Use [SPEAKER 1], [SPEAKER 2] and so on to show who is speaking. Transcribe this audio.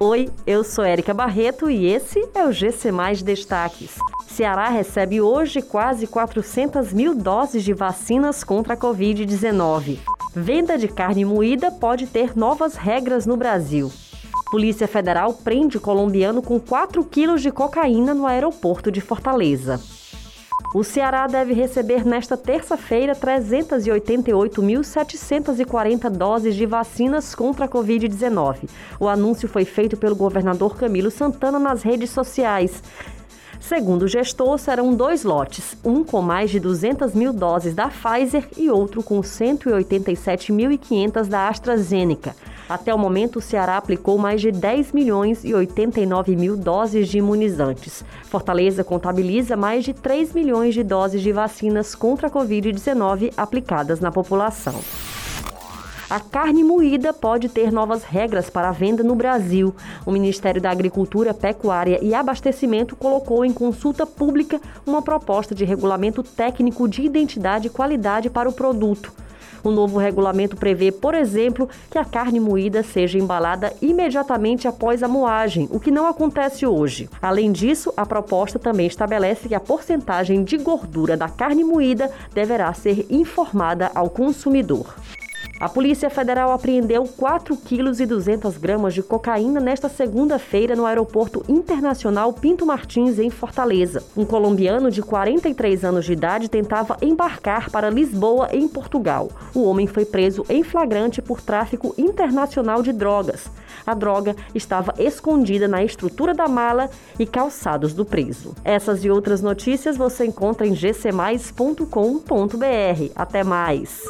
[SPEAKER 1] Oi, eu sou Érica Barreto e esse é o GC Mais Destaques. Ceará recebe hoje quase 400 mil doses de vacinas contra a Covid-19. Venda de carne moída pode ter novas regras no Brasil. Polícia Federal prende colombiano com 4 quilos de cocaína no aeroporto de Fortaleza. O Ceará deve receber nesta terça-feira 388.740 doses de vacinas contra a Covid-19. O anúncio foi feito pelo governador Camilo Santana nas redes sociais. Segundo o gestor, serão dois lotes, um com mais de 200 mil doses da Pfizer e outro com 187.500 da AstraZeneca. Até o momento, o Ceará aplicou mais de 10 milhões e 89 mil doses de imunizantes. Fortaleza contabiliza mais de 3 milhões de doses de vacinas contra a Covid-19 aplicadas na população. A carne moída pode ter novas regras para a venda no Brasil. O Ministério da Agricultura, Pecuária e Abastecimento colocou em consulta pública uma proposta de regulamento técnico de identidade e qualidade para o produto. O novo regulamento prevê, por exemplo, que a carne moída seja embalada imediatamente após a moagem, o que não acontece hoje. Além disso, a proposta também estabelece que a porcentagem de gordura da carne moída deverá ser informada ao consumidor. A Polícia Federal apreendeu 4 quilos e 200 gramas de cocaína nesta segunda-feira no Aeroporto Internacional Pinto Martins, em Fortaleza. Um colombiano de 43 anos de idade tentava embarcar para Lisboa, em Portugal. O homem foi preso em flagrante por tráfico internacional de drogas. A droga estava escondida na estrutura da mala e calçados do preso. Essas e outras notícias você encontra em gcmais.com.br. Até mais!